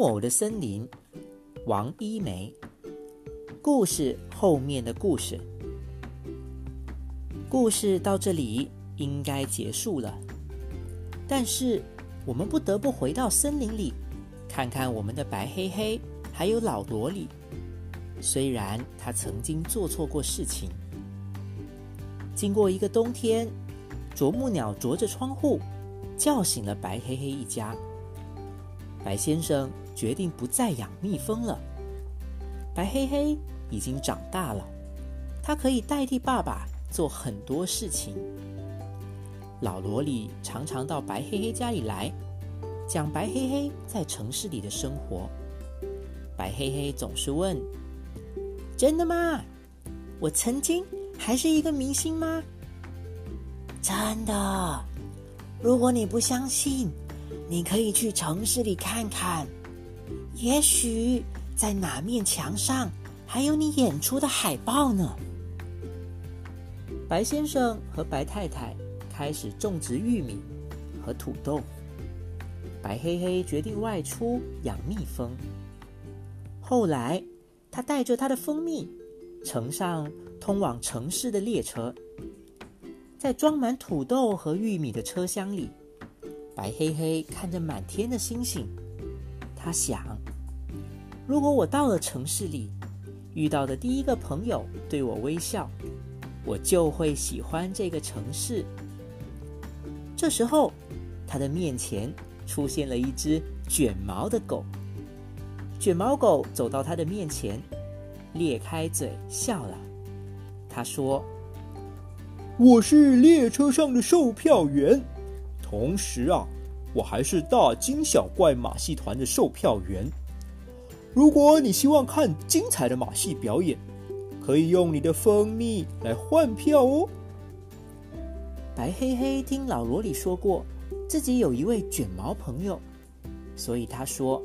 木偶的森林，王一梅。故事后面的故事，故事到这里应该结束了。但是我们不得不回到森林里，看看我们的白黑黑还有老萝莉。虽然他曾经做错过事情，经过一个冬天，啄木鸟啄着窗户，叫醒了白黑黑一家。白先生决定不再养蜜蜂了。白黑黑已经长大了，他可以代替爸爸做很多事情。老萝莉常常到白黑黑家里来，讲白黑黑在城市里的生活。白黑黑总是问：“真的吗？我曾经还是一个明星吗？”“真的。如果你不相信。”你可以去城市里看看，也许在哪面墙上还有你演出的海报呢。白先生和白太太开始种植玉米和土豆，白黑黑决定外出养蜜蜂。后来，他带着他的蜂蜜乘上通往城市的列车，在装满土豆和玉米的车厢里。白黑黑看着满天的星星，他想：如果我到了城市里，遇到的第一个朋友对我微笑，我就会喜欢这个城市。这时候，他的面前出现了一只卷毛的狗。卷毛狗走到他的面前，咧开嘴笑了。他说：“我是列车上的售票员。”同时啊，我还是大惊小怪马戏团的售票员。如果你希望看精彩的马戏表演，可以用你的蜂蜜来换票哦。白黑黑听老罗里说过，自己有一位卷毛朋友，所以他说：“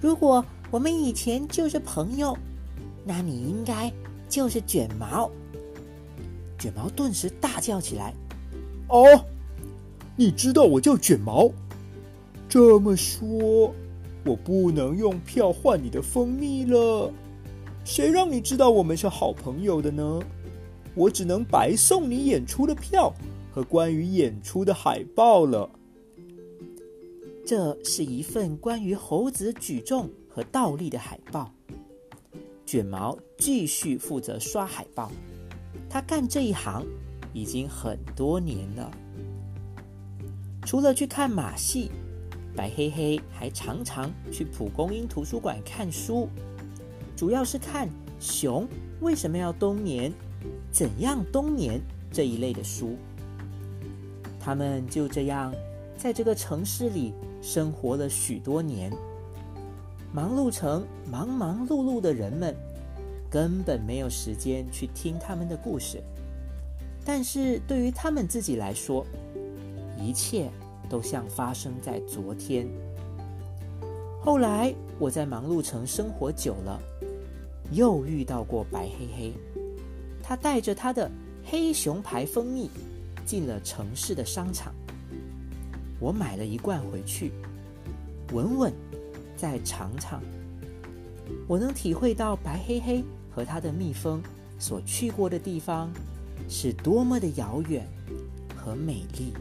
如果我们以前就是朋友，那你应该就是卷毛。”卷毛顿时大叫起来：“哦！”你知道我叫卷毛，这么说，我不能用票换你的蜂蜜了。谁让你知道我们是好朋友的呢？我只能白送你演出的票和关于演出的海报了。这是一份关于猴子举重和倒立的海报。卷毛继续负责刷海报，他干这一行已经很多年了。除了去看马戏，白黑黑还常常去蒲公英图书馆看书，主要是看熊为什么要冬眠、怎样冬眠这一类的书。他们就这样在这个城市里生活了许多年，忙碌成忙忙碌碌的人们根本没有时间去听他们的故事，但是对于他们自己来说，一切都像发生在昨天。后来我在忙碌城生活久了，又遇到过白黑黑。他带着他的黑熊牌蜂蜜进了城市的商场。我买了一罐回去，闻闻，再尝尝。我能体会到白黑黑和他的蜜蜂所去过的地方是多么的遥远和美丽。